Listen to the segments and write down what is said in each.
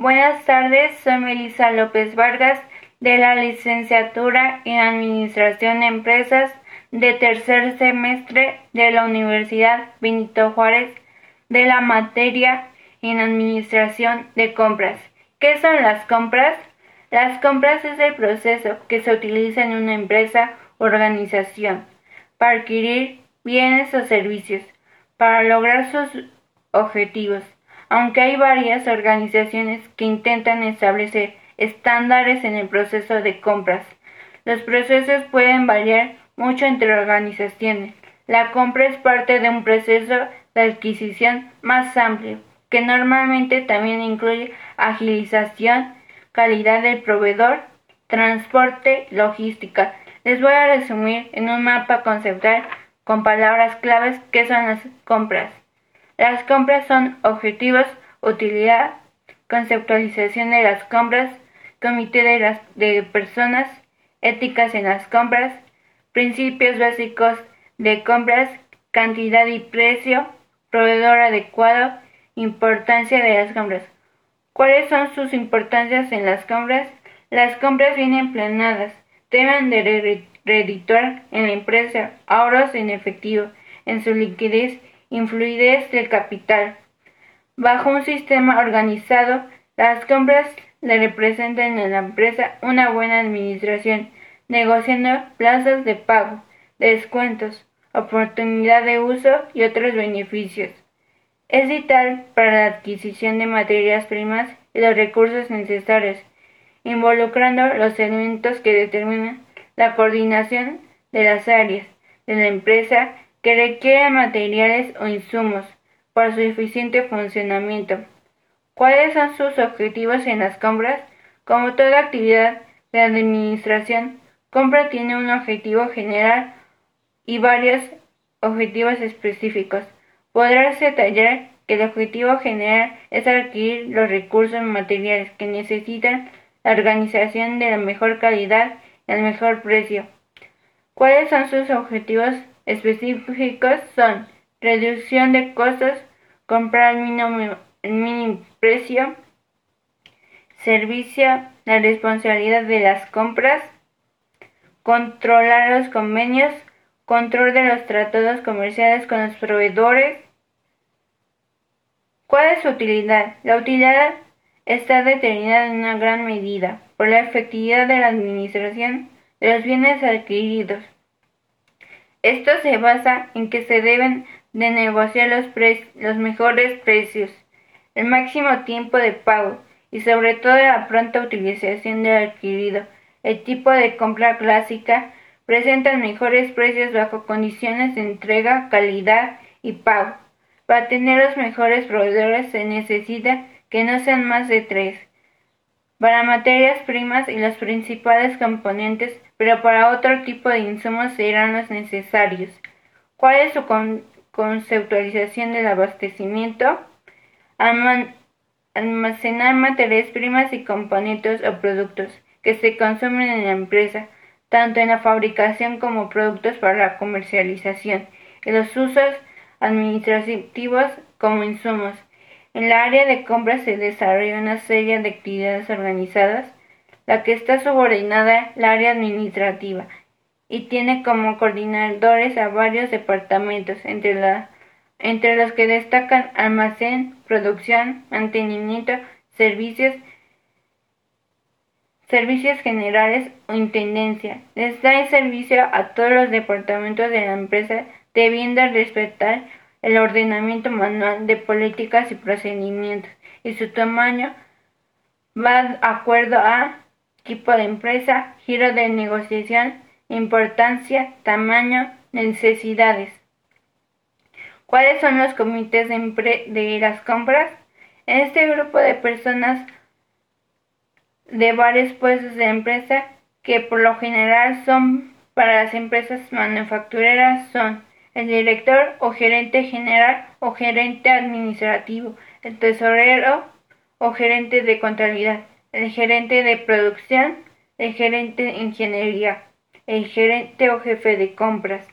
Buenas tardes, soy Melissa López Vargas de la licenciatura en Administración de Empresas de tercer semestre de la Universidad Benito Juárez de la materia en Administración de Compras. ¿Qué son las compras? Las compras es el proceso que se utiliza en una empresa o organización para adquirir bienes o servicios para lograr sus objetivos. Aunque hay varias organizaciones que intentan establecer estándares en el proceso de compras, los procesos pueden variar mucho entre organizaciones. La compra es parte de un proceso de adquisición más amplio, que normalmente también incluye agilización, calidad del proveedor, transporte, logística. Les voy a resumir en un mapa conceptual con palabras claves qué son las compras. Las compras son objetivos, utilidad, conceptualización de las compras, comité de, las, de personas, éticas en las compras, principios básicos de compras, cantidad y precio, proveedor adecuado, importancia de las compras. ¿Cuáles son sus importancias en las compras? Las compras vienen planeadas, deben de redituar en la empresa ahorros en efectivo, en su liquidez influidez del capital. Bajo un sistema organizado, las compras le representan a la empresa una buena administración, negociando plazos de pago, descuentos, oportunidad de uso y otros beneficios. Es vital para la adquisición de materias primas y los recursos necesarios, involucrando los elementos que determinan la coordinación de las áreas de la empresa que requieren materiales o insumos para su eficiente funcionamiento. ¿Cuáles son sus objetivos en las compras? Como toda actividad de administración, compra tiene un objetivo general y varios objetivos específicos. Podrás detallar que el objetivo general es adquirir los recursos materiales que necesitan la organización de la mejor calidad y al mejor precio. ¿Cuáles son sus objetivos específicos son reducción de costos, comprar al mínimo, mínimo precio, servicio, la responsabilidad de las compras, controlar los convenios, control de los tratados comerciales con los proveedores. ¿Cuál es su utilidad? La utilidad está determinada en una gran medida por la efectividad de la administración de los bienes adquiridos. Esto se basa en que se deben de negociar los, los mejores precios, el máximo tiempo de pago y sobre todo la pronta utilización del adquirido. El tipo de compra clásica presenta mejores precios bajo condiciones de entrega, calidad y pago. Para tener los mejores proveedores se necesita que no sean más de tres para materias primas y los principales componentes, pero para otro tipo de insumos serán los necesarios. ¿Cuál es su conceptualización del abastecimiento? almacenar materias primas y componentes o productos que se consumen en la empresa, tanto en la fabricación como productos para la comercialización, y los usos administrativos como insumos. En la área de compras se desarrolla una serie de actividades organizadas, la que está subordinada al área administrativa y tiene como coordinadores a varios departamentos, entre, la, entre los que destacan almacén, producción, mantenimiento, servicios, servicios generales o intendencia. Les da el servicio a todos los departamentos de la empresa, debiendo respetar el ordenamiento manual de políticas y procedimientos y su tamaño va de acuerdo a tipo de empresa, giro de negociación, importancia, tamaño, necesidades. ¿Cuáles son los comités de, de las compras? En este grupo de personas de varios puestos de empresa que por lo general son para las empresas manufactureras son el director o gerente general o gerente administrativo, el tesorero o gerente de contabilidad, el gerente de producción, el gerente de ingeniería, el gerente o jefe de compras.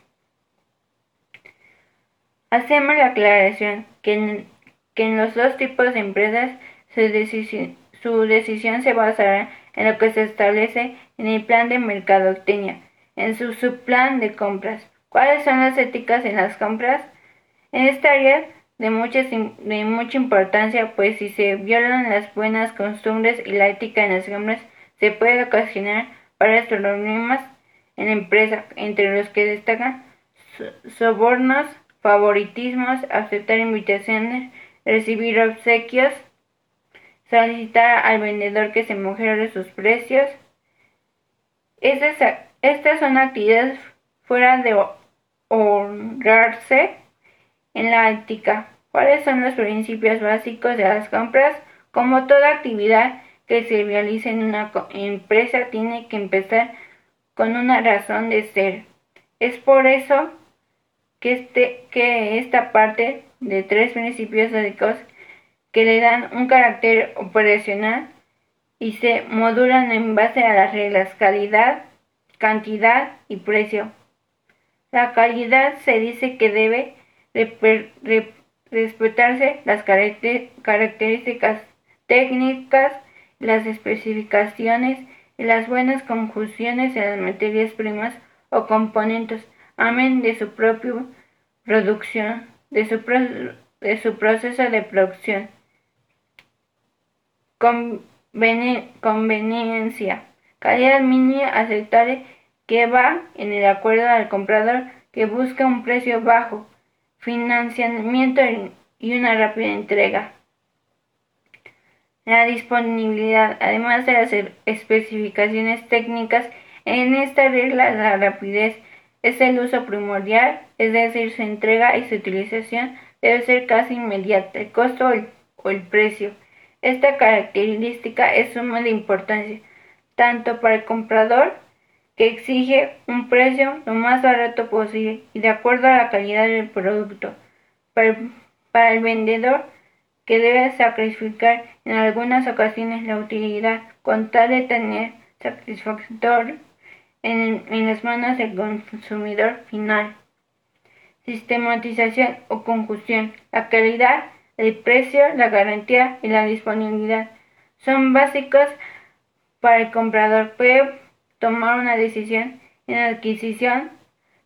Hacemos la aclaración que en, que en los dos tipos de empresas su, su decisión se basará en lo que se establece en el plan de mercadotecnia, en su subplan de compras. ¿Cuáles son las éticas en las compras? En esta área de mucha, de mucha importancia, pues si se violan las buenas costumbres y la ética en las compras, se puede ocasionar varios problemas en la empresa, entre los que destacan sobornos, favoritismos, aceptar invitaciones, recibir obsequios, solicitar al vendedor que se mejore sus precios. Estas, estas son actividades fuera de honrarse en la ética. ¿Cuáles son los principios básicos de las compras? Como toda actividad que se realice en una empresa tiene que empezar con una razón de ser. Es por eso que, este, que esta parte de tres principios básicos que le dan un carácter operacional y se modulan en base a las reglas calidad, cantidad y precio. La calidad se dice que debe respetarse las características técnicas, las especificaciones y las buenas conjunciones de las materias primas o componentes, amén de su propia producción, de su, proceso de producción. conveniencia, calidad mínima aceptable que va en el acuerdo al comprador que busca un precio bajo, financiamiento y una rápida entrega. La disponibilidad, además de las especificaciones técnicas, en esta regla la rapidez es el uso primordial, es decir, su entrega y su utilización debe ser casi inmediata, el costo o el, precio. Esta característica es suma de importancia, tanto para el comprador que exige un precio lo más barato posible y de acuerdo a la calidad del producto. Para, el vendedor, que debe sacrificar en algunas ocasiones la utilidad con tal de tener satisfactor en, las manos del consumidor final. Sistematización o conjunción. La calidad, el precio, la garantía y la disponibilidad son básicos para el comprador. Puede tomar una decisión en adquisición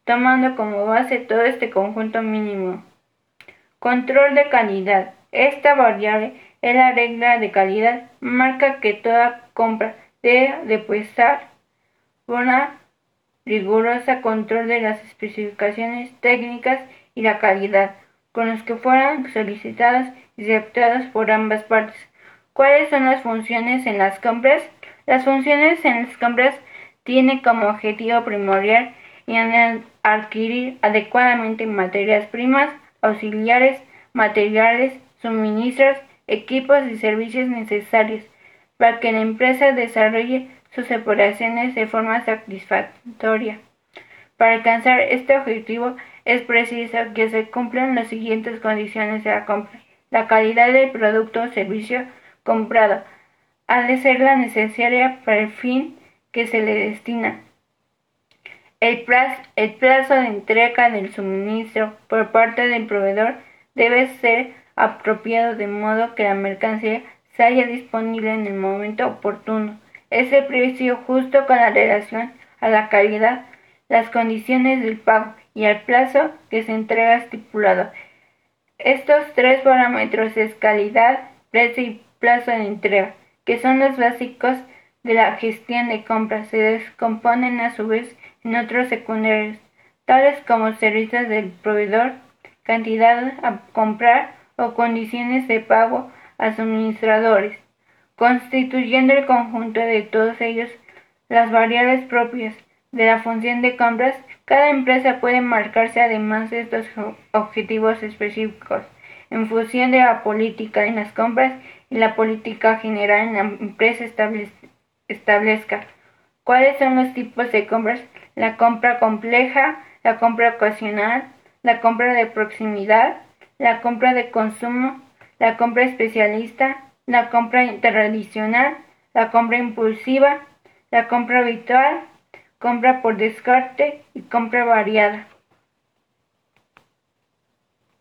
tomando como base todo este conjunto mínimo. Control de calidad. Esta variable es la regla de calidad, marca que toda compra debe depostar una rigurosa control de las especificaciones técnicas y la calidad con los que fueran solicitadas y aceptadas por ambas partes. ¿Cuáles son las funciones en las compras? Las funciones en las compras tiene como objetivo primordial adquirir adecuadamente materias primas, auxiliares, materiales, suministros, equipos y servicios necesarios para que la empresa desarrolle sus operaciones de forma satisfactoria. Para alcanzar este objetivo es preciso que se cumplan las siguientes condiciones de la compra. La calidad del producto o servicio comprado ha de ser la necesaria para el fin que se le destina. El plazo, de entrega del suministro por parte del proveedor debe ser apropiado de modo que la mercancía se haya disponible en el momento oportuno. Ese precio justo con la relación a la calidad, las condiciones del pago y al plazo que se entrega estipulado. Estos tres parámetros es calidad, precio y plazo de entrega, que son los básicos la gestión de compras se descomponen a su vez en otros secundarios, tales como servicios del proveedor, cantidad a comprar o condiciones de pago a suministradores, constituyendo el conjunto de todos ellos las variables propias de la función de compras, cada empresa puede marcarse además de estos objetivos específicos en función de la política en las compras y la política general en la empresa establecida establezca cuáles son los tipos de compras, la compra compleja, la compra ocasional, la compra de proximidad, la compra de consumo, la compra especialista, la compra tradicional, la compra impulsiva, la compra habitual, compra por descarte y compra variada.